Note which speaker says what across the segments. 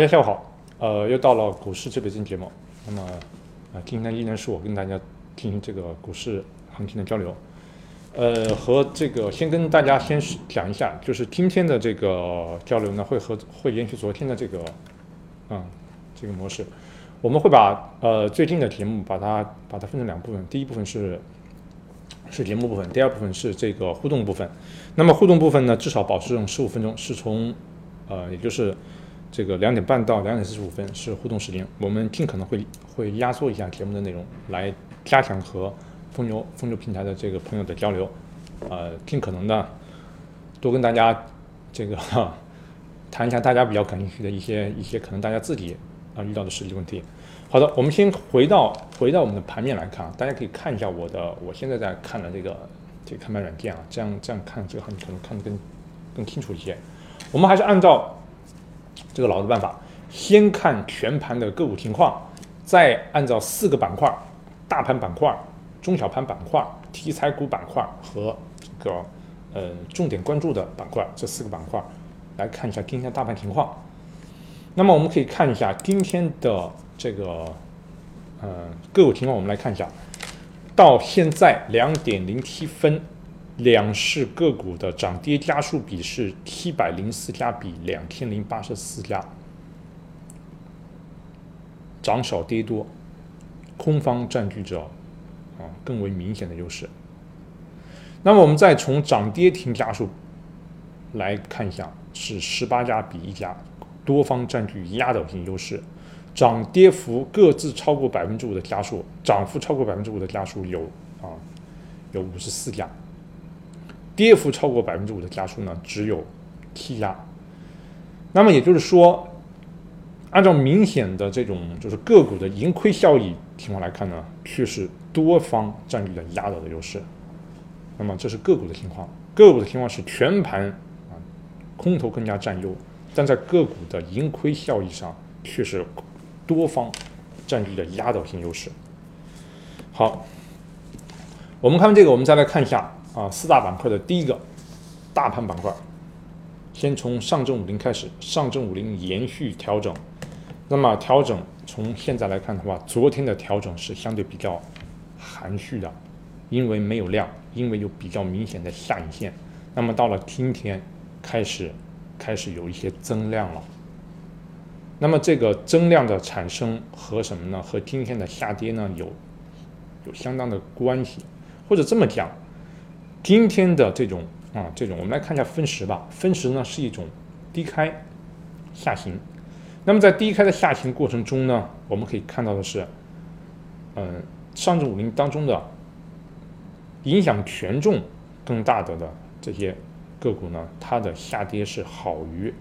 Speaker 1: 大家下午好，呃，又到了股市这边节目，那么啊，今天依然是我跟大家进行这个股市行情的交流，呃，和这个先跟大家先讲一下，就是今天的这个交流呢，会和会延续昨天的这个，啊，这个模式，我们会把呃最近的节目把它把它分成两部分，第一部分是是节目部分，第二部分是这个互动部分，那么互动部分呢，至少保持这种十五分钟，是从呃，也就是。这个两点半到两点四十五分是互动时间，我们尽可能会会压缩一下节目的内容，来加强和风牛风牛平台的这个朋友的交流，呃，尽可能的多跟大家这个 谈一下大家比较感兴趣的一些一些可能大家自己啊遇到的实际问题。好的，我们先回到回到我们的盘面来看啊，大家可以看一下我的我现在在看的这个这个看盘软件啊，这样这样看这个行情可能看得更更清楚一些。我们还是按照。这个老的办法，先看全盘的个股情况，再按照四个板块：大盘板块、中小盘板块、题材股板块和这个呃重点关注的板块这四个板块来看一下今天大盘情况。那么我们可以看一下今天的这个呃个股情况，我们来看一下，到现在两点零七分。两市个股的涨跌家数比是七百零四家比两千零八十四家，涨少跌多，空方占据着啊更为明显的优势。那么我们再从涨跌停家数来看一下，是十八家比一家，多方占据压倒性优势，涨跌幅各自超过百分之五的家数，涨幅超过百分之五的家数有啊有五十四家。跌幅超过百分之五的家数呢，只有七家。那么也就是说，按照明显的这种就是个股的盈亏效益情况来看呢，却是多方占据了压倒的优势。那么这是个股的情况，个股的情况是全盘啊空头更加占优，但在个股的盈亏效益上却是多方占据了压倒性优势。好，我们看这个，我们再来看一下。啊，四大板块的第一个大盘板块，先从上证五零开始，上证五零延续调整。那么调整从现在来看的话，昨天的调整是相对比较含蓄的，因为没有量，因为有比较明显的下影线。那么到了今天开始，开始有一些增量了。那么这个增量的产生和什么呢？和今天的下跌呢有有相当的关系，或者这么讲。今天的这种啊，这种我们来看一下分时吧。分时呢是一种低开下行。那么在低开的下行过程中呢，我们可以看到的是，嗯，上证五零当中的影响权重更大的的这些个股呢，它的下跌是好于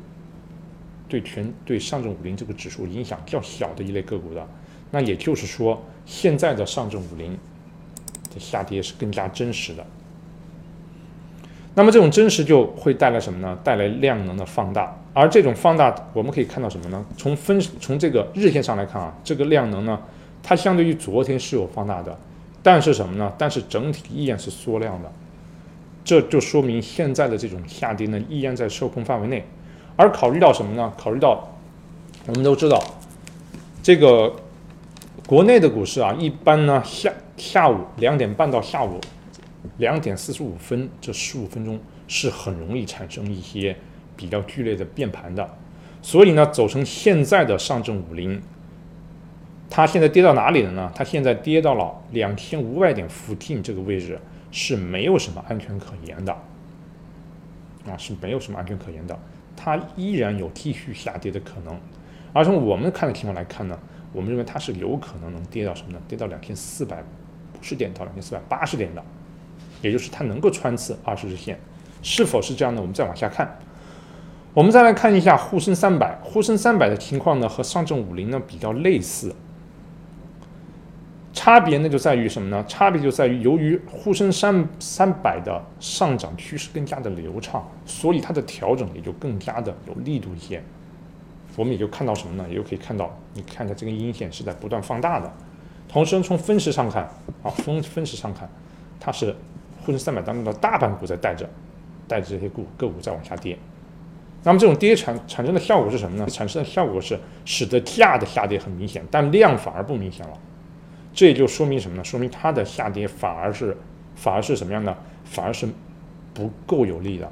Speaker 1: 对全对上证五零这个指数影响较小的一类个股的。那也就是说，现在的上证五零的下跌是更加真实的。那么这种真实就会带来什么呢？带来量能的放大，而这种放大我们可以看到什么呢？从分从这个日线上来看啊，这个量能呢，它相对于昨天是有放大的，但是什么呢？但是整体依然是缩量的，这就说明现在的这种下跌呢，依然在受控范围内。而考虑到什么呢？考虑到我们都知道，这个国内的股市啊，一般呢下下午两点半到下午。两点四十五分，这十五分钟是很容易产生一些比较剧烈的变盘的，所以呢，走成现在的上证五零，它现在跌到哪里了呢？它现在跌到了两千五百点附近这个位置，是没有什么安全可言的，啊，是没有什么安全可言的，它依然有继续下跌的可能。而从我们看的情况来看呢，我们认为它是有可能能跌到什么呢？跌到两千四百五十点到两千四百八十点的。也就是它能够穿刺二十日线，是否是这样的？我们再往下看，我们再来看一下沪深三百，沪深三百的情况呢和上证五零呢比较类似，差别呢就在于什么呢？差别就在于由于沪深三三百的上涨趋势更加的流畅，所以它的调整也就更加的有力度一些。我们也就看到什么呢？也就可以看到，你看一下这根阴线是在不断放大的。同时从分时上看，啊，分分时上看，它是。沪深三百当中的大盘股在带着，带着这些股个股在往下跌，那么这种跌产产生的效果是什么呢？产生的效果是使得价的下跌很明显，但量反而不明显了。这也就说明什么呢？说明它的下跌反而是反而是什么样的？反而是不够有力的。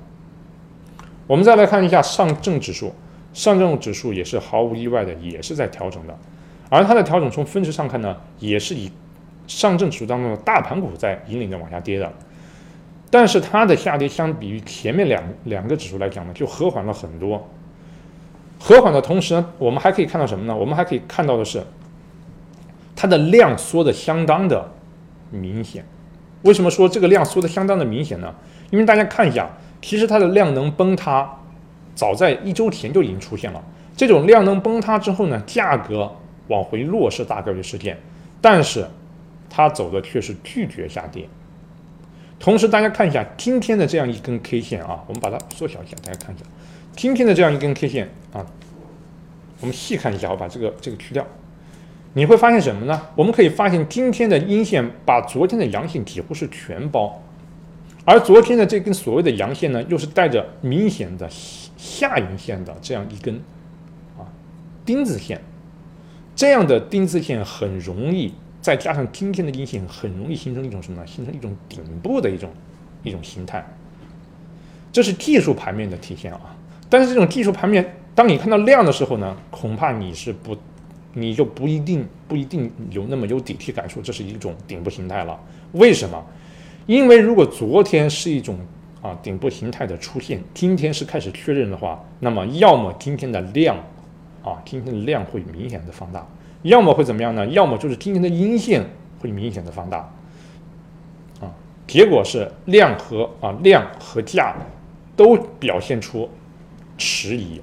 Speaker 1: 我们再来看一下上证指数，上证指数也是毫无意外的，也是在调整的。而它的调整从分时上看呢，也是以上证指数当中的大盘股在引领着往下跌的。但是它的下跌相比于前面两两个指数来讲呢，就和缓了很多。和缓的同时呢，我们还可以看到什么呢？我们还可以看到的是，它的量缩的相当的明显。为什么说这个量缩的相当的明显呢？因为大家看一下，其实它的量能崩塌，早在一周前就已经出现了。这种量能崩塌之后呢，价格往回落是大概率事件，但是它走的却是拒绝下跌。同时，大家看一下今天的这样一根 K 线啊，我们把它缩小一下，大家看一下今天的这样一根 K 线啊，我们细看一下，我把这个这个去掉，你会发现什么呢？我们可以发现今天的阴线把昨天的阳线几乎是全包，而昨天的这根所谓的阳线呢，又是带着明显的下影线的这样一根啊钉子线，这样的钉子线很容易。再加上今天的阴线，很容易形成一种什么呢？形成一种顶部的一种一种形态，这是技术盘面的体现啊。但是这种技术盘面，当你看到量的时候呢，恐怕你是不，你就不一定不一定有那么有底气感受这是一种顶部形态了。为什么？因为如果昨天是一种啊顶部形态的出现，今天是开始确认的话，那么要么今天的量啊，今天的量会明显的放大。要么会怎么样呢？要么就是今天的阴线会明显的放大，啊，结果是量和啊量和价都表现出迟疑，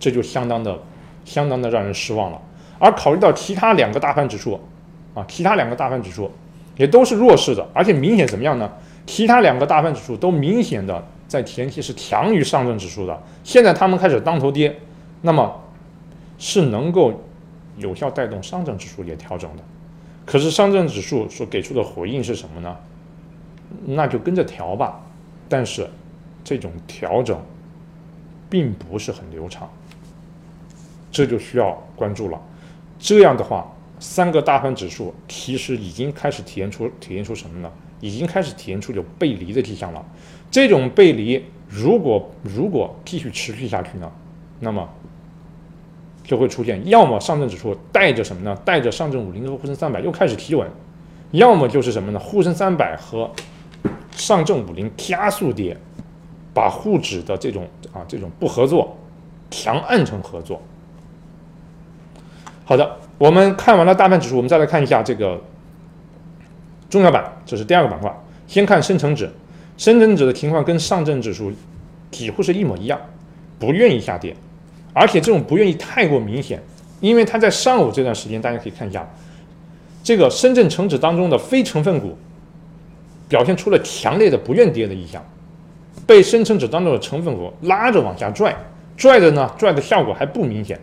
Speaker 1: 这就相当的相当的让人失望了。而考虑到其他两个大盘指数，啊，其他两个大盘指数也都是弱势的，而且明显怎么样呢？其他两个大盘指数都明显的在前期是强于上证指数的，现在他们开始当头跌，那么是能够。有效带动上证指数也调整的，可是上证指数所给出的回应是什么呢？那就跟着调吧，但是这种调整并不是很流畅，这就需要关注了。这样的话，三个大盘指数其实已经开始体现出体现出什么呢？已经开始体现出有背离的迹象了。这种背离如果如果继续持续下去呢，那么。就会出现，要么上证指数带着什么呢？带着上证五零和沪深三百又开始提稳，要么就是什么呢？沪深三百和上证五零加速跌，把沪指的这种啊这种不合作强按成合作。好的，我们看完了大盘指数，我们再来看一下这个中小板，这是第二个板块。先看深成指，深成指的情况跟上证指数几乎是一模一样，不愿意下跌。而且这种不愿意太过明显，因为它在上午这段时间，大家可以看一下，这个深圳成指当中的非成分股表现出了强烈的不愿跌的意向，被深成指当中的成分股拉着往下拽，拽的呢，拽的效果还不明显。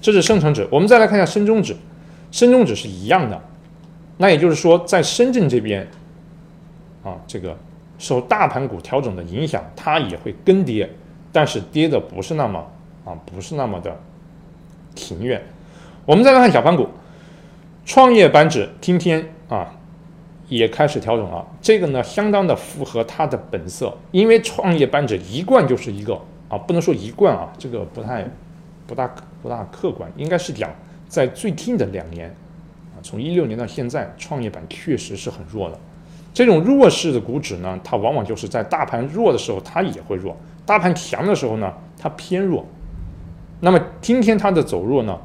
Speaker 1: 这是深成指，我们再来看一下深中指，深中指是一样的，那也就是说，在深圳这边，啊，这个受大盘股调整的影响，它也会跟跌，但是跌的不是那么。啊，不是那么的情愿。我们再来看小盘股，创业板指今天啊也开始调整了。这个呢，相当的符合它的本色，因为创业板指一贯就是一个啊，不能说一贯啊，这个不太不大不大客观，应该是讲在最近的两年啊，从一六年到现在，创业板确实是很弱的。这种弱势的股指呢，它往往就是在大盘弱的时候它也会弱，大盘强的时候呢，它偏弱。那么今天它的走弱呢，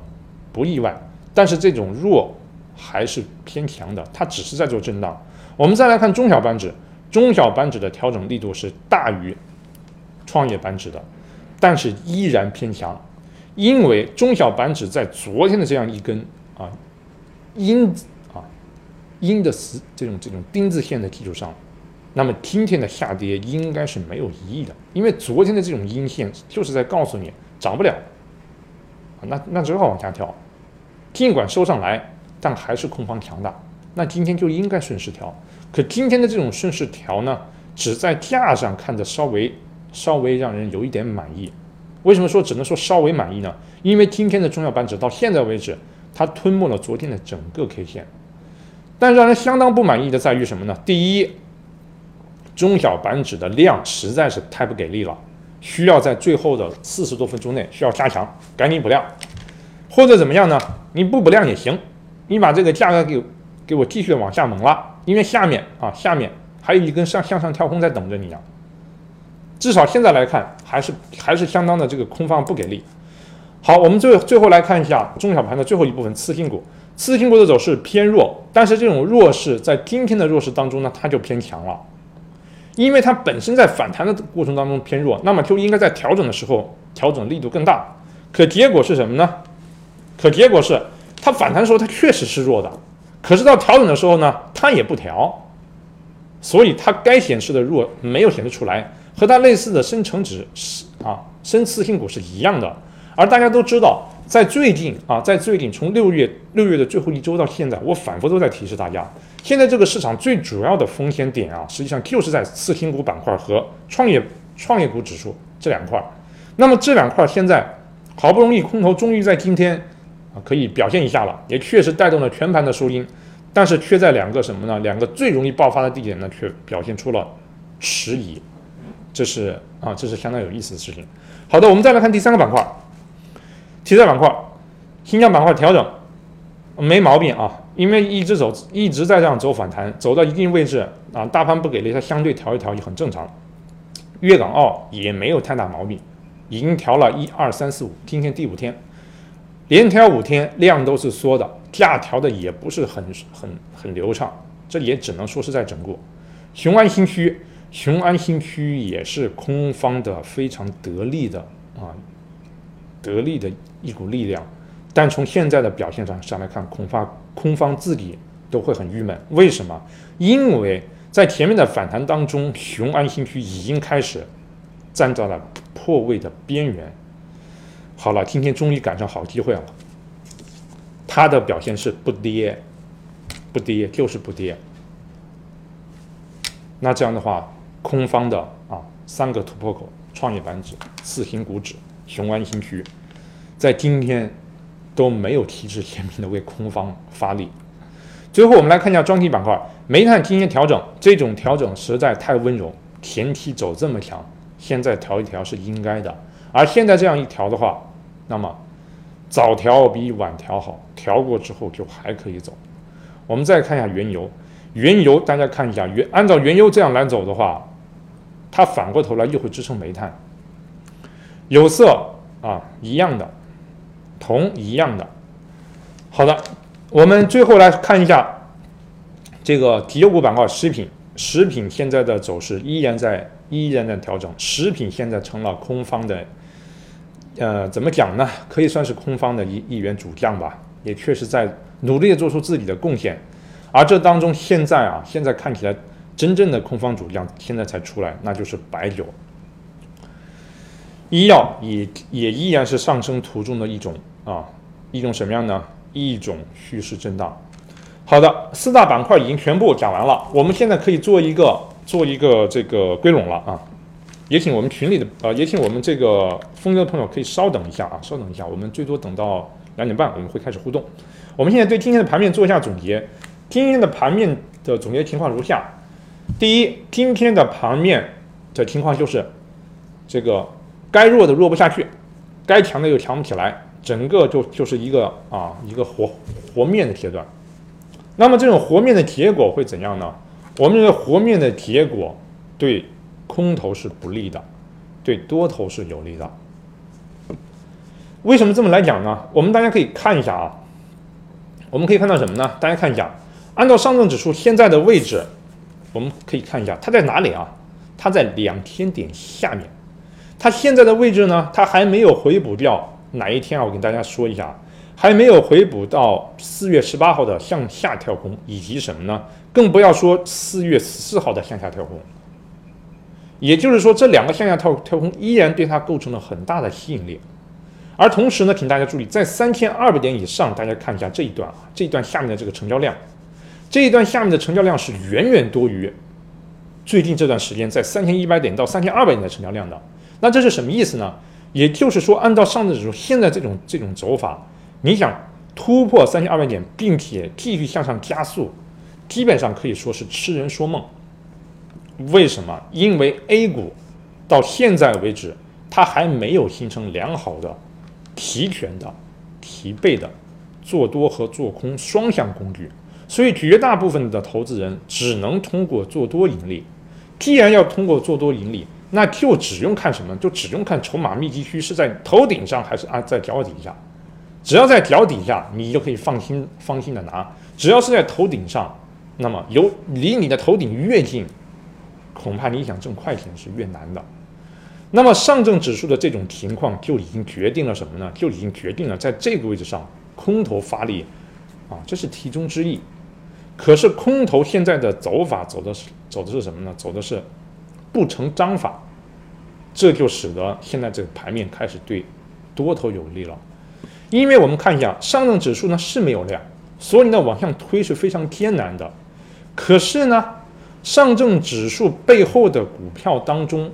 Speaker 1: 不意外，但是这种弱还是偏强的，它只是在做震荡。我们再来看中小板指，中小板指的调整力度是大于创业板指的，但是依然偏强，因为中小板指在昨天的这样一根啊阴啊阴的死这种这种钉子线的基础上，那么今天的下跌应该是没有疑义的，因为昨天的这种阴线就是在告诉你涨不了。那那只好往下调，尽管收上来，但还是空方强大。那今天就应该顺势调，可今天的这种顺势调呢，只在价上看着稍微稍微让人有一点满意，为什么说只能说稍微满意呢？因为今天的中小板指到现在为止，它吞没了昨天的整个 K 线。但让人相当不满意的在于什么呢？第一，中小板指的量实在是太不给力了，需要在最后的四十多分钟内需要加强，赶紧补量，或者怎么样呢？你不补量也行，你把这个价格给给我继续往下猛拉，因为下面啊下面还有一根上向上跳空在等着你啊。至少现在来看，还是还是相当的这个空方不给力。好，我们最最后来看一下中小盘的最后一部分次新股。次新股的走势偏弱，但是这种弱势在今天的弱势当中呢，它就偏强了，因为它本身在反弹的过程当中偏弱，那么就应该在调整的时候调整力度更大。可结果是什么呢？可结果是它反弹的时候它确实是弱的，可是到调整的时候呢，它也不调，所以它该显示的弱没有显示出来。和它类似的深成指是啊，深次新股是一样的。而大家都知道，在最近啊，在最近从六月六月的最后一周到现在，我反复都在提示大家，现在这个市场最主要的风险点啊，实际上就是在次新股板块和创业创业股指数这两块。那么这两块现在好不容易空头终于在今天啊可以表现一下了，也确实带动了全盘的收音，但是却在两个什么呢？两个最容易爆发的地点呢，却表现出了迟疑。这是啊，这是相当有意思的事情。好的，我们再来看第三个板块，题材板块，新疆板块调整没毛病啊，因为一直走一直在这样走反弹，走到一定位置啊，大盘不给力，它相对调一调也很正常。粤港澳也没有太大毛病，已经调了一二三四五，今天第五天，连调五天，量都是缩的，价调的也不是很很很流畅，这也只能说是在整固。雄安新区。雄安新区也是空方的非常得力的啊，得力的一股力量，但从现在的表现上上来看，恐怕空方自己都会很郁闷。为什么？因为在前面的反弹当中，雄安新区已经开始站到了破位的边缘。好了，今天终于赶上好机会了，它的表现是不跌，不跌就是不跌。那这样的话。空方的啊，三个突破口：创业板指、四新股指、雄安新区，在今天都没有提示鲜明的为空方发力。最后，我们来看一下专题板块，煤炭今天调整，这种调整实在太温柔，前期走这么强，现在调一调是应该的。而现在这样一调的话，那么早调比晚调好，调过之后就还可以走。我们再看一下原油，原油大家看一下，原按照原油这样来走的话。它反过头来又会支撑煤炭、有色啊一样的，铜一样的。好的，我们最后来看一下这个体油股板块，食品，食品现在的走势依然在依然在调整，食品现在成了空方的，呃，怎么讲呢？可以算是空方的一一员主将吧，也确实在努力的做出自己的贡献。而这当中现在啊，现在看起来。真正的空方主将现在才出来，那就是白酒。医药也也依然是上升途中的一种啊，一种什么样呢？一种趋势震荡。好的，四大板块已经全部讲完了，我们现在可以做一个做一个这个归拢了啊。也请我们群里的呃，也请我们这个风格的朋友可以稍等一下啊，稍等一下，我们最多等到两点半，我们会开始互动。我们现在对今天的盘面做一下总结，今天的盘面的总结情况如下。第一，今天的盘面的情况就是，这个该弱的弱不下去，该强的又强不起来，整个就就是一个啊一个和和面的阶段。那么这种和面的结果会怎样呢？我们认为和面的结果对空头是不利的，对多头是有利的。为什么这么来讲呢？我们大家可以看一下啊，我们可以看到什么呢？大家看一下，按照上证指数现在的位置。我们可以看一下它在哪里啊？它在两千点下面。它现在的位置呢？它还没有回补掉哪一天啊？我跟大家说一下，还没有回补到四月十八号的向下跳空，以及什么呢？更不要说四月十四号的向下跳空。也就是说，这两个向下跳跳空依然对它构成了很大的吸引力。而同时呢，请大家注意，在三千二百点以上，大家看一下这一段啊，这一段下面的这个成交量。这一段下面的成交量是远远多于最近这段时间在三千一百点到三千二百点的成交量的，那这是什么意思呢？也就是说，按照上证指数现在这种这种走法，你想突破三千二百点，并且继续向上加速，基本上可以说是痴人说梦。为什么？因为 A 股到现在为止，它还没有形成良好的提权的、提背的做多和做空双向工具，所以绝大部分的投资人只能通过做多盈利。既然要通过做多盈利，那就只用看什么？就只用看筹码密集区是在头顶上还是啊在脚底下。只要在脚底下，你就可以放心放心的拿；只要是在头顶上，那么有离你的头顶越近。恐怕你想挣快钱是越难的。那么上证指数的这种情况就已经决定了什么呢？就已经决定了在这个位置上空头发力，啊，这是题中之意。可是空头现在的走法走的是走的是什么呢？走的是不成章法，这就使得现在这个盘面开始对多头有利了。因为我们看一下上证指数呢是没有量，所以呢往上推是非常艰难的。可是呢？上证指数背后的股票当中，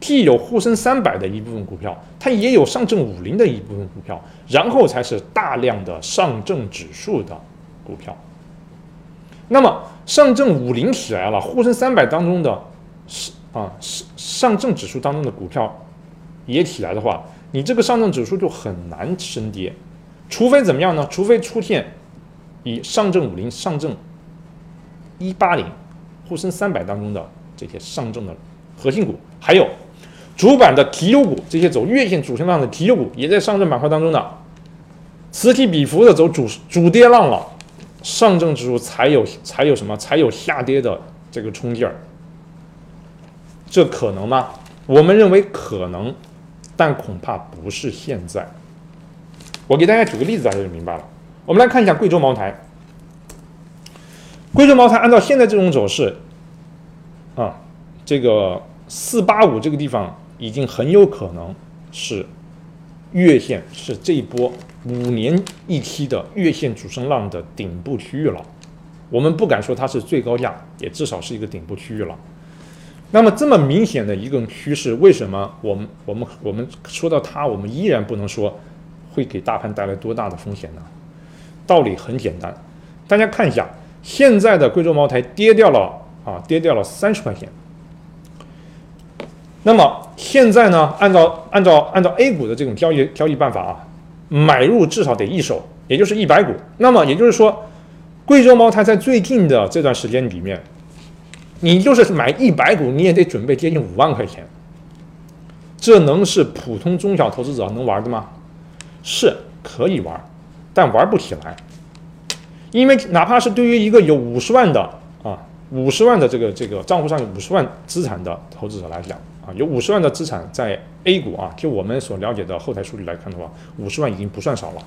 Speaker 1: 既有沪深三百的一部分股票，它也有上证五零的一部分股票，然后才是大量的上证指数的股票。那么上证五零起来了，沪深三百当中的是啊上上证指数当中的股票也起来的话，你这个上证指数就很难升跌，除非怎么样呢？除非出现以上证五零、上证一八零。沪深三百当中的这些上证的核心股，还有主板的绩优股，这些走月线主升浪的绩优股，也在上证板块当中的此起彼伏的走主主跌浪了，上证指数才有才有什么才有下跌的这个冲劲儿，这可能吗？我们认为可能，但恐怕不是现在。我给大家举个例子，大家就明白了。我们来看一下贵州茅台。贵州茅台按照现在这种走势，啊，这个四八五这个地方已经很有可能是月线，是这一波五年一期的月线主升浪的顶部区域了。我们不敢说它是最高价，也至少是一个顶部区域了。那么这么明显的一个趋势，为什么我们我们我们说到它，我们依然不能说会给大盘带来多大的风险呢？道理很简单，大家看一下。现在的贵州茅台跌掉了啊，跌掉了三十块钱。那么现在呢，按照按照按照 A 股的这种交易交易办法啊，买入至少得一手，也就是一百股。那么也就是说，贵州茅台在最近的这段时间里面，你就是买一百股，你也得准备接近五万块钱。这能是普通中小投资者能玩的吗？是可以玩，但玩不起来。因为哪怕是对于一个有五十万的啊，五十万的这个这个账户上有五十万资产的投资者来讲啊，有五十万的资产在 A 股啊，就我们所了解的后台数据来看的话，五十万已经不算少了，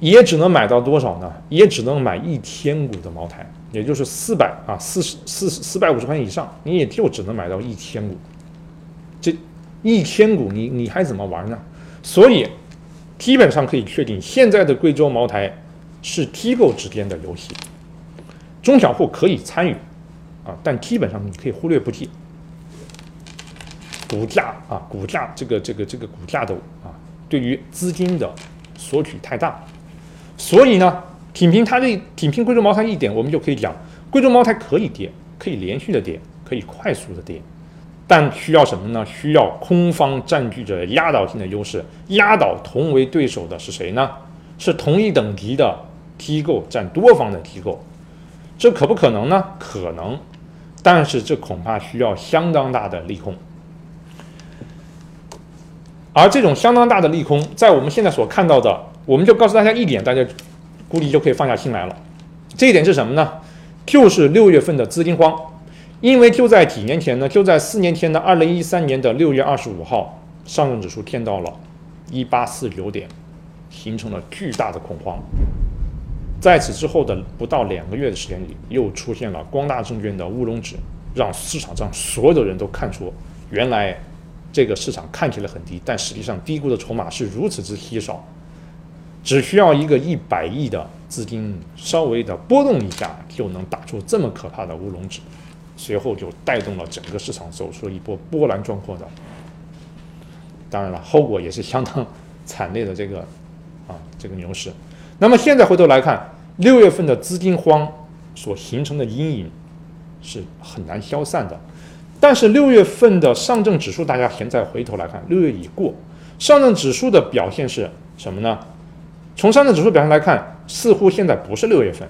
Speaker 1: 也只能买到多少呢？也只能买一千股的茅台，也就是四百啊，四十四四百五十块钱以上，你也就只能买到一千股，这一千股你你还怎么玩呢？所以。基本上可以确定，现在的贵州茅台是机构之间的游戏，中小户可以参与啊，但基本上你可以忽略不计。股价啊，股价这个这个这个股价的啊，对于资金的索取太大，所以呢，仅凭它这仅凭贵州茅台一点，我们就可以讲，贵州茅台可以跌，可以连续的跌，可以快速的跌。但需要什么呢？需要空方占据着压倒性的优势，压倒同为对手的是谁呢？是同一等级的机构占多方的机构，这可不可能呢？可能，但是这恐怕需要相当大的利空。而这种相当大的利空，在我们现在所看到的，我们就告诉大家一点，大家估计就可以放下心来了。这一点是什么呢？就是六月份的资金荒。因为就在几年前呢，就在四年前的二零一三年的六月二十五号，上证指数见到了一八四九点，形成了巨大的恐慌。在此之后的不到两个月的时间里，又出现了光大证券的乌龙指，让市场上所有的人都看出，原来这个市场看起来很低，但实际上低估的筹码是如此之稀少，只需要一个一百亿的资金稍微的波动一下，就能打出这么可怕的乌龙指。随后就带动了整个市场走出了一波波澜壮阔的当然了，后果也是相当惨烈的这个啊这个牛市。那么现在回头来看，六月份的资金荒所形成的阴影是很难消散的。但是六月份的上证指数，大家现在回头来看，六月已过，上证指数的表现是什么呢？从上证指数表现来看，似乎现在不是六月份，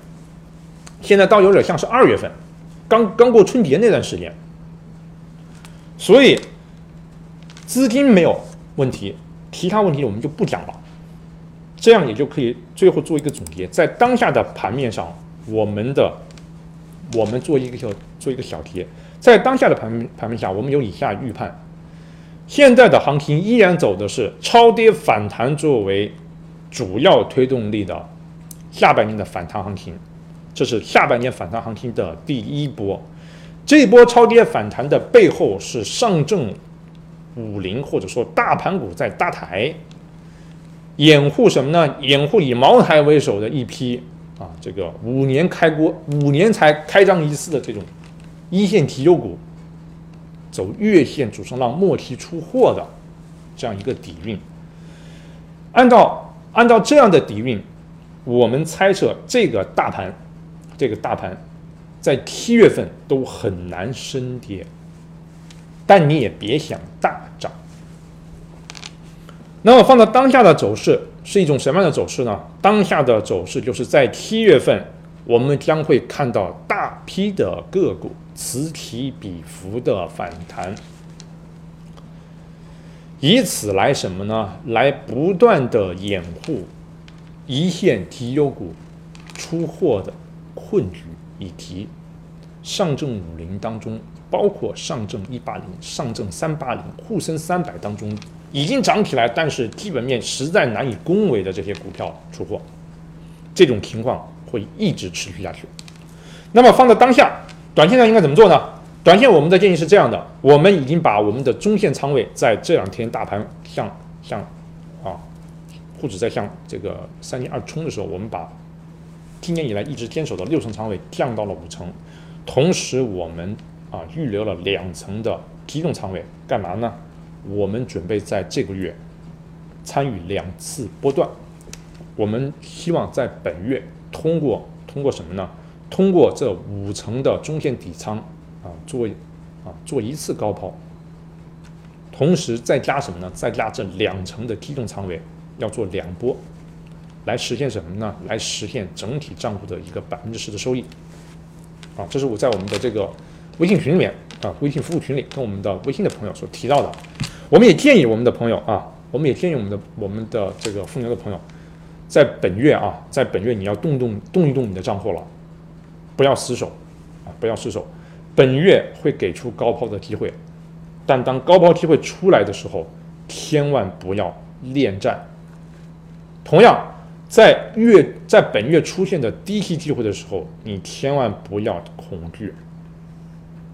Speaker 1: 现在倒有点像是二月份，刚刚过春节那段时间。所以资金没有问题，其他问题我们就不讲了。这样也就可以最后做一个总结，在当下的盘面上，我们的我们做一个小做一个小结。在当下的盘盘面下，我们有以下预判：现在的行情依然走的是超跌反弹作为主要推动力的下半年的反弹行情，这是下半年反弹行情的第一波。这波超跌反弹的背后是上证五零或者说大盘股在搭台，掩护什么呢？掩护以茅台为首的一批啊，这个五年开锅、五年才开张一次的这种。一线提优股走月线主升浪末期出货的这样一个底蕴，按照按照这样的底蕴，我们猜测这个大盘这个大盘在七月份都很难升跌，但你也别想大涨。那么放到当下的走势是一种什么样的走势呢？当下的走势就是在七月份，我们将会看到大批的个股。此起彼伏的反弹，以此来什么呢？来不断的掩护一线绩优股出货的困局，以及上证五零当中，包括上证一八零、上证三八零、沪深三百当中已经涨起来，但是基本面实在难以恭维的这些股票出货，这种情况会一直持续下去。那么放在当下。短线上应该怎么做呢？短线我们的建议是这样的：我们已经把我们的中线仓位在这两天大盘向向啊，沪指在向这个三零二冲的时候，我们把今年以来一直坚守的六成仓位降到了五成，同时我们啊预留了两层的机动仓位，干嘛呢？我们准备在这个月参与两次波段，我们希望在本月通过通过什么呢？通过这五层的中线底仓啊，做啊做一次高抛，同时再加什么呢？再加这两层的机动仓位，要做两波，来实现什么呢？来实现整体账户的一个百分之十的收益。啊，这是我在我们的这个微信群里面啊，微信服务群里跟我们的微信的朋友所提到的。我们也建议我们的朋友啊，我们也建议我们的我们的这个疯牛的朋友，在本月啊，在本月你要动动动一动你的账户了。不要失手，啊，不要失手。本月会给出高抛的机会，但当高抛机会出来的时候，千万不要恋战。同样，在月在本月出现的低吸机会的时候，你千万不要恐惧。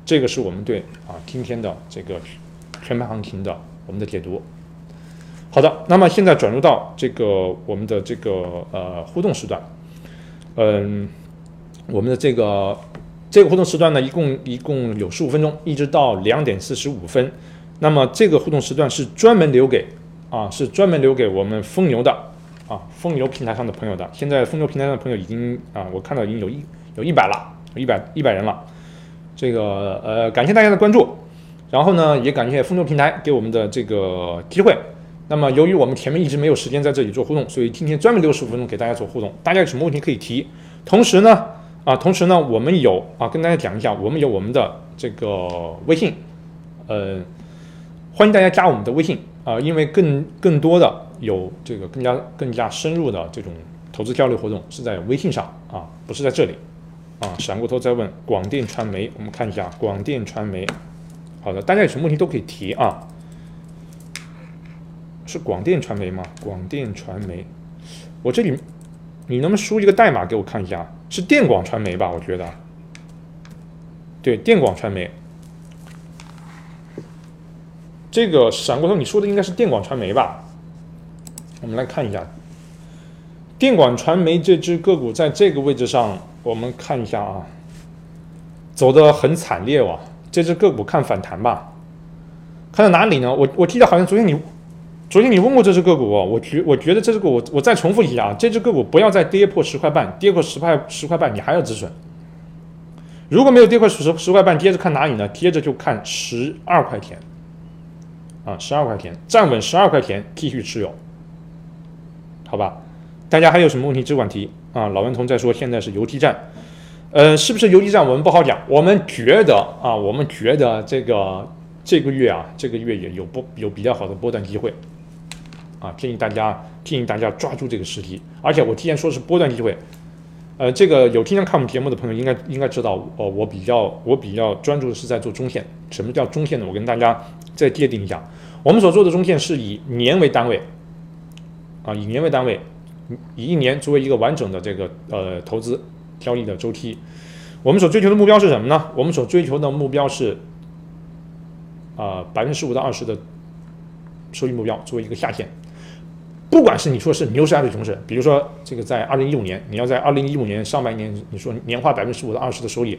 Speaker 1: 这个是我们对啊今天的这个全盘行情的我们的解读。好的，那么现在转入到这个我们的这个呃互动时段，嗯。我们的这个这个互动时段呢，一共一共有十五分钟，一直到两点四十五分。那么这个互动时段是专门留给啊，是专门留给我们疯牛的啊，疯牛平台上的朋友的。现在疯牛平台上的朋友已经啊，我看到已经有一有一百了，有一百一百人了。这个呃，感谢大家的关注，然后呢，也感谢疯牛平台给我们的这个机会。那么由于我们前面一直没有时间在这里做互动，所以今天专门留十五分钟给大家做互动。大家有什么问题可以提，同时呢。啊，同时呢，我们有啊，跟大家讲一下，我们有我们的这个微信，呃，欢迎大家加我们的微信啊，因为更更多的有这个更加更加深入的这种投资交流活动是在微信上啊，不是在这里啊。闪过头再问广电传媒，我们看一下广电传媒，好的，大家有什么问题都可以提啊。是广电传媒吗？广电传媒，我这里你能不能输一个代码给我看一下？是电广传媒吧？我觉得，对，电广传媒。这个闪过头，你说的应该是电广传媒吧？我们来看一下，电广传媒这只个股在这个位置上，我们看一下啊，走的很惨烈哇！这只个股看反弹吧？看到哪里呢？我我记得好像昨天你昨天你问过这只个股，我觉我觉得这只个股，我再重复一下啊，这只个股不要再跌破十块半，跌破十块十块半，你还要止损。如果没有跌破十十块半，接着看哪里呢？接着就看十二块钱，啊，十二块钱站稳十二块钱，继续持有，好吧？大家还有什么问题只管提啊。老顽童在说现在是游击战，呃，是不是游击战？我们不好讲。我们觉得啊，我们觉得这个这个月啊，这个月也有波有比较好的波段机会。啊，建议大家建议大家抓住这个时机，而且我提前说是波段机会，呃，这个有经常看我们节目的朋友应该应该知道，哦，我比较我比较专注的是在做中线。什么叫中线呢？我跟大家再界定一下，我们所做的中线是以年为单位，啊，以年为单位，以一年作为一个完整的这个呃投资交易的周期。我们所追求的目标是什么呢？我们所追求的目标是，啊，百分之十五到二十的收益目标作为一个下限。不管是你说是牛市还是熊市，比如说这个在二零一五年，你要在二零一五年上半年，你说年化百分之十五到二十的收益，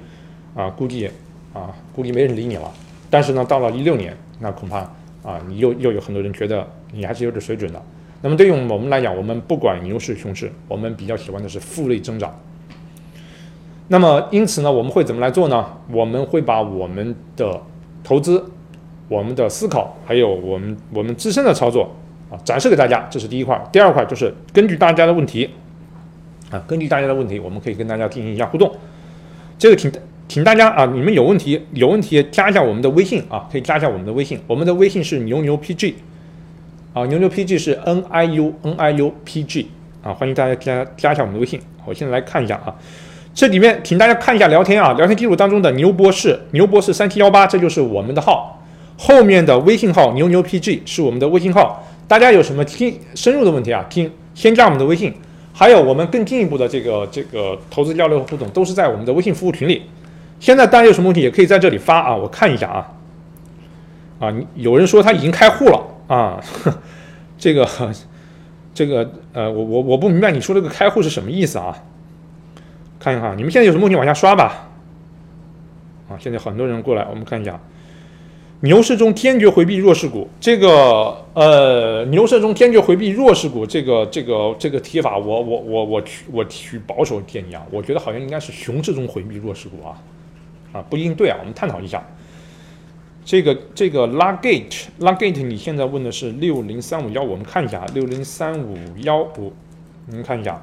Speaker 1: 啊，估计啊，估计没人理你了。但是呢，到了一六年，那恐怕啊，你又又有很多人觉得你还是有点水准的。那么对于我们来讲，我们不管牛市熊市，我们比较喜欢的是复利增长。那么因此呢，我们会怎么来做呢？我们会把我们的投资、我们的思考，还有我们我们自身的操作。啊，展示给大家，这是第一块。第二块就是根据大家的问题，啊，根据大家的问题，我们可以跟大家进行一下互动。这个请请大家啊，你们有问题有问题加一下我们的微信啊，可以加一下我们的微信。我们的微信是牛牛 PG，啊，牛牛 PG 是 N I U N I U P G，啊，欢迎大家加加一下我们的微信。我现在来看一下啊，这里面请大家看一下聊天啊，聊天记录当中的牛博士，牛博士三七幺八，这就是我们的号，后面的微信号牛牛 PG 是我们的微信号。大家有什么听深入的问题啊？听先加我们的微信，还有我们更进一步的这个这个投资交流互动，都是在我们的微信服务群里。现在大家有什么问题也可以在这里发啊，我看一下啊。啊，有人说他已经开户了啊，这个这个呃，我我我不明白你说这个开户是什么意思啊？看一看，你们现在有什么问题往下刷吧。啊，现在很多人过来，我们看一下。牛市中坚决回避弱势股，这个呃，牛市中坚决回避弱势股，这个这个这个提法，我我我我去我取保守建议啊，我觉得好像应该是熊市中回避弱势股啊，啊不一定对啊，我们探讨一下。这个这个拉 gate 拉 gate，你现在问的是六零三五幺，我们看一下六零三五幺五，你们看一下，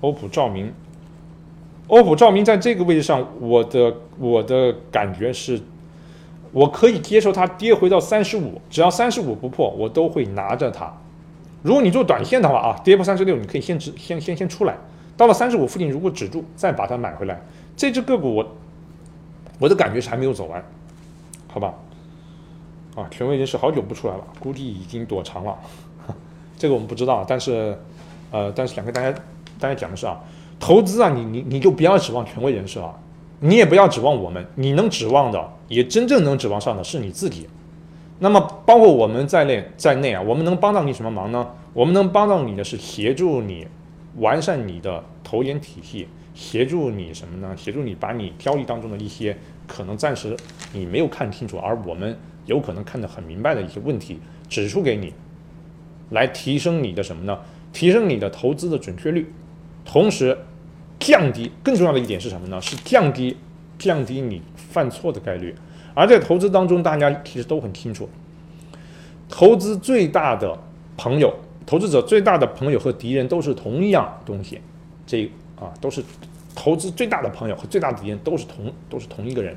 Speaker 1: 欧普照明，欧普照明在这个位置上，我的我的感觉是。我可以接受它跌回到三十五，只要三十五不破，我都会拿着它。如果你做短线的话啊，跌破三十六，你可以先止，先先先出来。到了三十五附近，如果止住，再把它买回来。这只个股我我的感觉是还没有走完，好吧？啊，权威人士好久不出来了，估计已经躲藏了。这个我们不知道，但是呃，但是想跟大家大家讲的是啊，投资啊，你你你就不要指望权威人士了。你也不要指望我们，你能指望的，也真正能指望上的是你自己。那么，包括我们在内在内啊，我们能帮到你什么忙呢？我们能帮到你的是协助你完善你的投研体系，协助你什么呢？协助你把你交易当中的一些可能暂时你没有看清楚，而我们有可能看得很明白的一些问题指出给你，来提升你的什么呢？提升你的投资的准确率，同时。降低更重要的一点是什么呢？是降低降低你犯错的概率。而在投资当中，大家其实都很清楚，投资最大的朋友，投资者最大的朋友和敌人都是同一样东西。这啊，都是投资最大的朋友和最大的敌人都是同都是同一个人，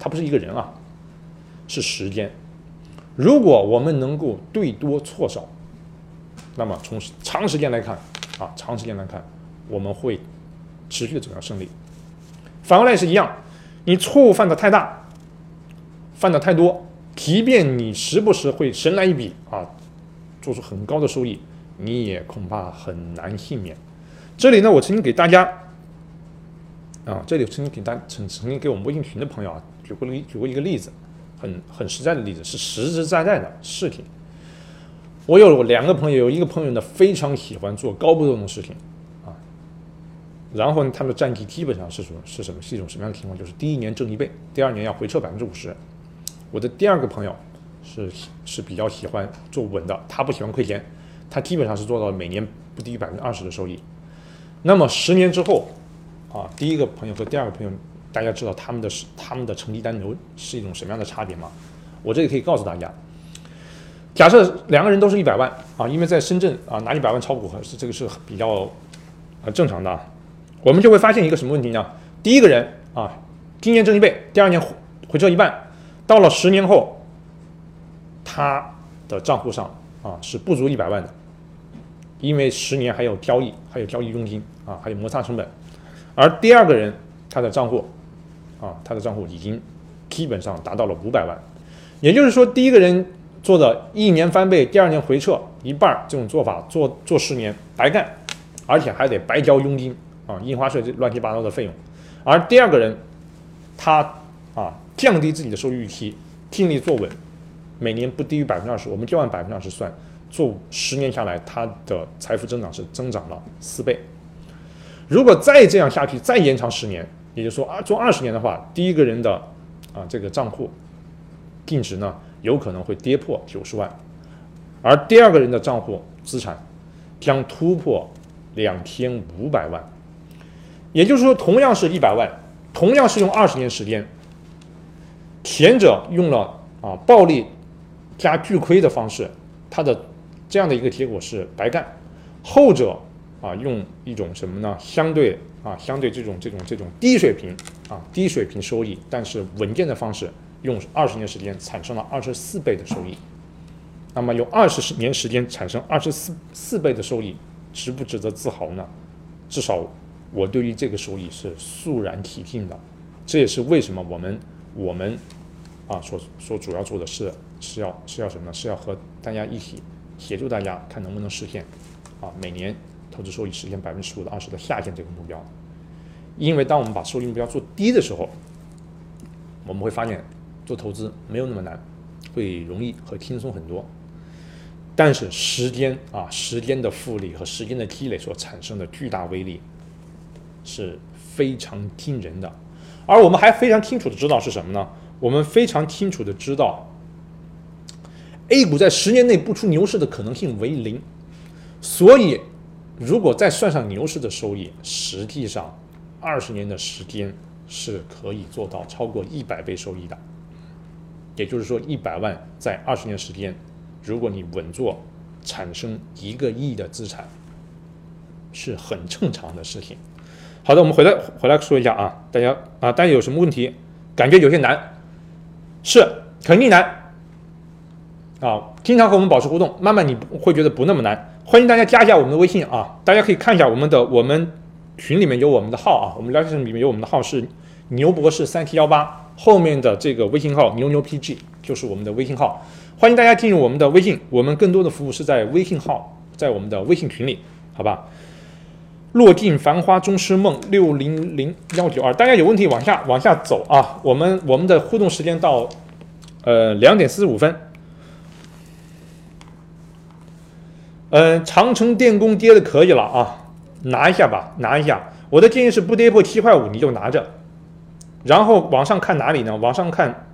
Speaker 1: 他不是一个人啊，是时间。如果我们能够对多错少，那么从长时间来看啊，长时间来看，我们会。持续的走向胜利，反过来也是一样，你错误犯的太大，犯的太多，即便你时不时会神来一笔啊，做出很高的收益，你也恐怕很难幸免。这里呢，我曾经给大家啊，这里曾经给大曾曾经给我们微信群的朋友啊，举过例举过一个例子，很很实在的例子，是实实在在的事情。我有两个朋友，有一个朋友呢，非常喜欢做高波动的事情。然后呢，他们的战绩基本上是什么？是什么？是一种什么样的情况？就是第一年挣一倍，第二年要回撤百分之五十。我的第二个朋友是是比较喜欢做稳的，他不喜欢亏钱，他基本上是做到每年不低于百分之二十的收益。那么十年之后，啊，第一个朋友和第二个朋友，大家知道他们的是他们的成绩单有是一种什么样的差别吗？我这里可以告诉大家，假设两个人都是一百万啊，因为在深圳啊拿一百万炒股是这个是比较呃正常的，我们就会发现一个什么问题呢？第一个人啊，今年挣一倍，第二年回撤一半，到了十年后。他的账户上啊是不足一百万的，因为十年还有交易，还有交易佣金啊，还有摩擦成本。而第二个人他的账户啊，他的账户已经基本上达到了五百万。也就是说，第一个人做的一年翻倍，第二年回撤一半这种做法，做做十年白干，而且还得白交佣金印花税这乱七八糟的费用。而第二个人他啊降低自己的收益预期，尽力做稳。每年不低于百分之二十，我们就按百分之二十算，做十年下来，他的财富增长是增长了四倍。如果再这样下去，再延长十年，也就是说啊，做二十年的话，第一个人的啊这个账户净值呢，有可能会跌破九十万，而第二个人的账户资产将突破两千五百万。也就是说，同样是一百万，同样是用二十年时间，前者用了啊暴利。加巨亏的方式，它的这样的一个结果是白干。后者啊，用一种什么呢？相对啊，相对这种这种这种低水平啊，低水平收益，但是稳健的方式，用二十年时间产生了二十四倍的收益。那么用二十年时间产生二十四四倍的收益，值不值得自豪呢？至少我对于这个收益是肃然起敬的。这也是为什么我们我们啊所所主要做的是。是要是要什么呢？是要和大家一起协助大家看能不能实现啊，每年投资收益实现百分之十五到二十的下限这个目标。因为当我们把收益目标做低的时候，我们会发现做投资没有那么难，会容易和轻松很多。但是时间啊，时间的复利和时间的积累所产生的巨大威力是非常惊人的。而我们还非常清楚的知道是什么呢？我们非常清楚的知道。A 股在十年内不出牛市的可能性为零，所以如果再算上牛市的收益，实际上二十年的时间是可以做到超过一百倍收益的。也就是说，一百万在二十年时间，如果你稳做，产生一个亿的资产，是很正常的事情。好的，我们回来回来说一下啊，大家啊，大家有什么问题？感觉有些难，是肯定难。啊，经常和我们保持互动，慢慢你会觉得不那么难。欢迎大家加一下我们的微信啊，大家可以看一下我们的我们群里面有我们的号啊，我们聊天室里面有我们的号是牛博士三七幺八，后面的这个微信号牛牛 PG 就是我们的微信号，欢迎大家进入我们的微信，我们更多的服务是在微信号，在我们的微信群里，好吧？落尽繁花终是梦，六零零幺九二，大家有问题往下往下走啊，我们我们的互动时间到呃两点四十五分。嗯，长城电工跌的可以了啊，拿一下吧，拿一下。我的建议是不跌破七块五你就拿着，然后往上看哪里呢？往上看，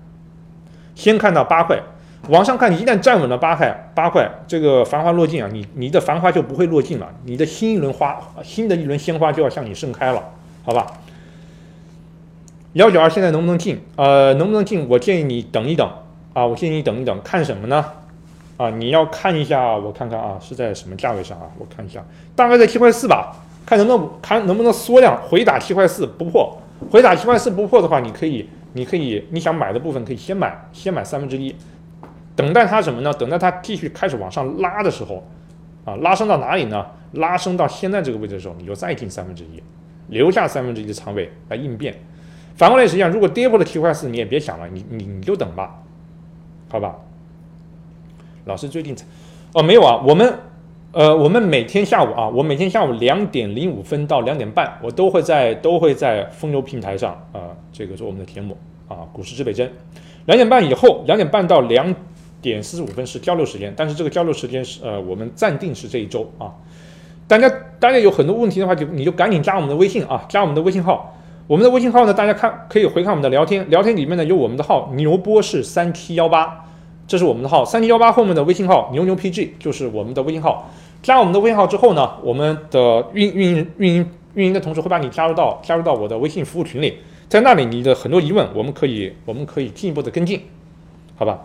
Speaker 1: 先看到八块，往上看，一旦站稳了八块，八块这个繁花落尽啊，你你的繁花就不会落尽了，你的新一轮花，新的一轮鲜花就要向你盛开了，好吧？幺九二现在能不能进？呃，能不能进？我建议你等一等啊，我建议你等一等，看什么呢？啊，你要看一下，我看看啊，是在什么价位上啊？我看一下，大概在七块四吧，看能不能看能不能缩量回打七块四不破，回打七块四不破的话，你可以，你可以，你想买的部分可以先买，先买三分之一，等待它什么呢？等待它继续开始往上拉的时候，啊，拉升到哪里呢？拉升到现在这个位置的时候，你就再进三分之一，留下三分之一的仓位来应变。反过来也是一样，如果跌破了七块四，你也别想了，你你你就等吧，好吧？老师最近，哦，没有啊，我们，呃，我们每天下午啊，我每天下午两点零五分到两点半，我都会在都会在风流平台上啊，这个做我们的节目啊，股市指北针。两点半以后，两点半到两点四十五分是交流时间，但是这个交流时间是呃，我们暂定是这一周啊。大家大家有很多问题的话，就你就赶紧加我们的微信啊，加我们的微信号。我们的微信号呢，大家看可以回看我们的聊天，聊天里面呢有我们的号牛波是三七幺八。这是我们的号，三七幺八后面的微信号牛牛 PG 就是我们的微信号。加我们的微信号之后呢，我们的运运营运营运营的同事会把你加入到加入到我的微信服务群里，在那里你的很多疑问我们可以我们可以进一步的跟进，好吧？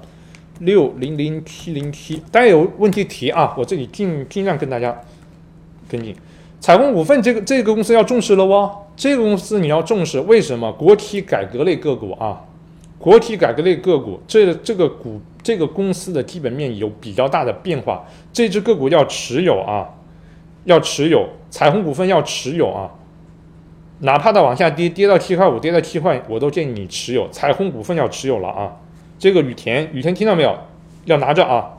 Speaker 1: 六零零七零七，大家有问题提啊，我这里尽尽量跟大家跟进。彩虹股份这个这个公司要重视了哦，这个公司你要重视，为什么？国企改革类个股啊，国企改革类个股，这这个股这个公司的基本面有比较大的变化，这只个股要持有啊，要持有彩虹股份要持有啊，哪怕它往下跌，跌到七块五，跌到七块，我都建议你持有。彩虹股份要持有了啊。这个雨田，雨田听到没有？要拿着啊。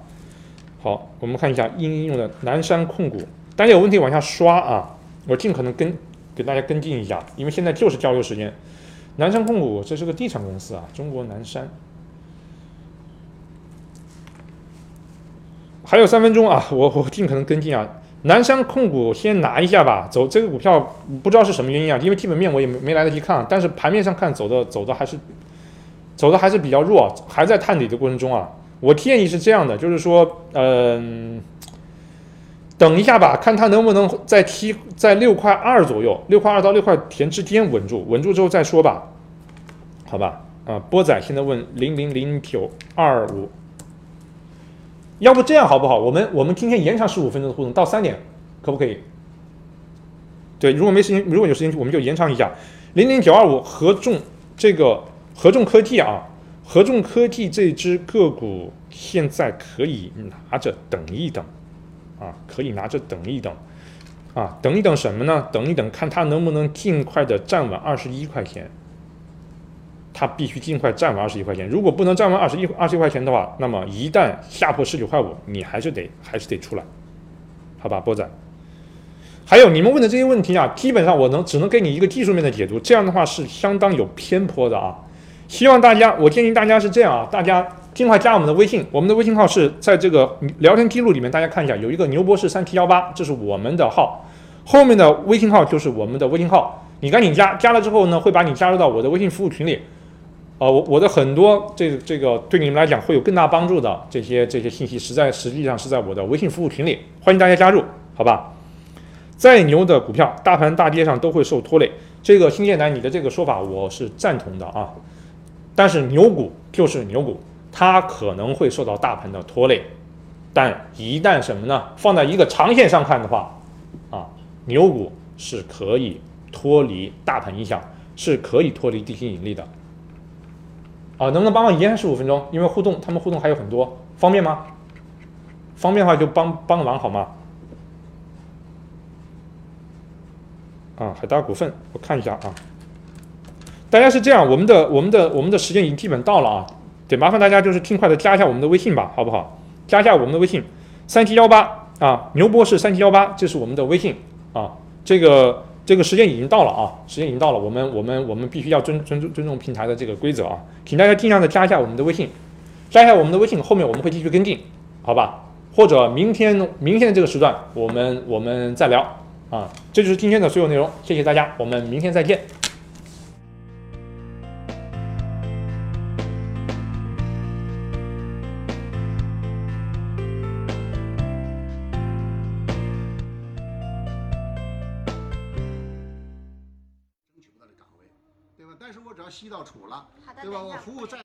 Speaker 1: 好，我们看一下应用的南山控股。大家有问题往下刷啊，我尽可能跟给大家跟进一下，因为现在就是交流时间。南山控股这是个地产公司啊，中国南山。还有三分钟啊，我我尽可能跟进啊。南山控股先拿一下吧，走这个股票不知道是什么原因啊，因为基本面我也没没来得及看，但是盘面上看走的走的还是。走的还是比较弱，还在探底的过程中啊。我建议是这样的，就是说，嗯，等一下吧，看它能不能在七在六块二左右，六块二到六块田之间稳住，稳住之后再说吧，好吧？啊，波仔现在问零零零九二五，要不这样好不好？我们我们今天延长十五分钟的互动到三点，可不可以？对，如果没时间，如果有时间，我们就延长一下。零零九二五合众这个。合众科技啊，合众科技这只个股现在可以拿着等一等，啊，可以拿着等一等，啊，等一等什么呢？等一等，看它能不能尽快的站稳二十一块钱。它必须尽快站稳二十一块钱。如果不能站稳二十一二十一块钱的话，那么一旦下破十九块五，你还是得还是得出来，好吧，波仔。还有你们问的这些问题啊，基本上我能只能给你一个技术面的解读，这样的话是相当有偏颇的啊。希望大家，我建议大家是这样啊，大家尽快加我们的微信，我们的微信号是在这个聊天记录里面，大家看一下，有一个牛博士三七幺八，这是我们的号，后面的微信号就是我们的微信号，你赶紧加，加了之后呢，会把你加入到我的微信服务群里，呃，我我的很多这这个对你们来讲会有更大帮助的这些这些信息，实在实际上是在我的微信服务群里，欢迎大家加入，好吧？再牛的股票，大盘大跌上都会受拖累，这个新建南你的这个说法我是赞同的啊。但是牛股就是牛股，它可能会受到大盘的拖累，但一旦什么呢？放在一个长线上看的话，啊，牛股是可以脱离大盘影响，是可以脱离地心引力的。啊，能不能帮忙延十五分钟？因为互动，他们互动还有很多，方便吗？方便的话就帮帮个忙好吗？啊，海达股份，我看一下啊。大家是这样，我们的我们的我们的时间已经基本到了啊，得麻烦大家就是尽快的加一下我们的微信吧，好不好？加一下我们的微信，三七幺八啊，牛博士三七幺八，这是我们的微信啊。这个这个时间已经到了啊，时间已经到了，我们我们我们必须要尊尊重尊重平台的这个规则啊，请大家尽量的加一下我们的微信，加一下我们的微信，后面我们会继续跟进，好吧？或者明天明天的这个时段，我们我们再聊啊。这就是今天的所有内容，谢谢大家，我们明天再见。
Speaker 2: 但是我只要吸到储了，对吧？我服务在。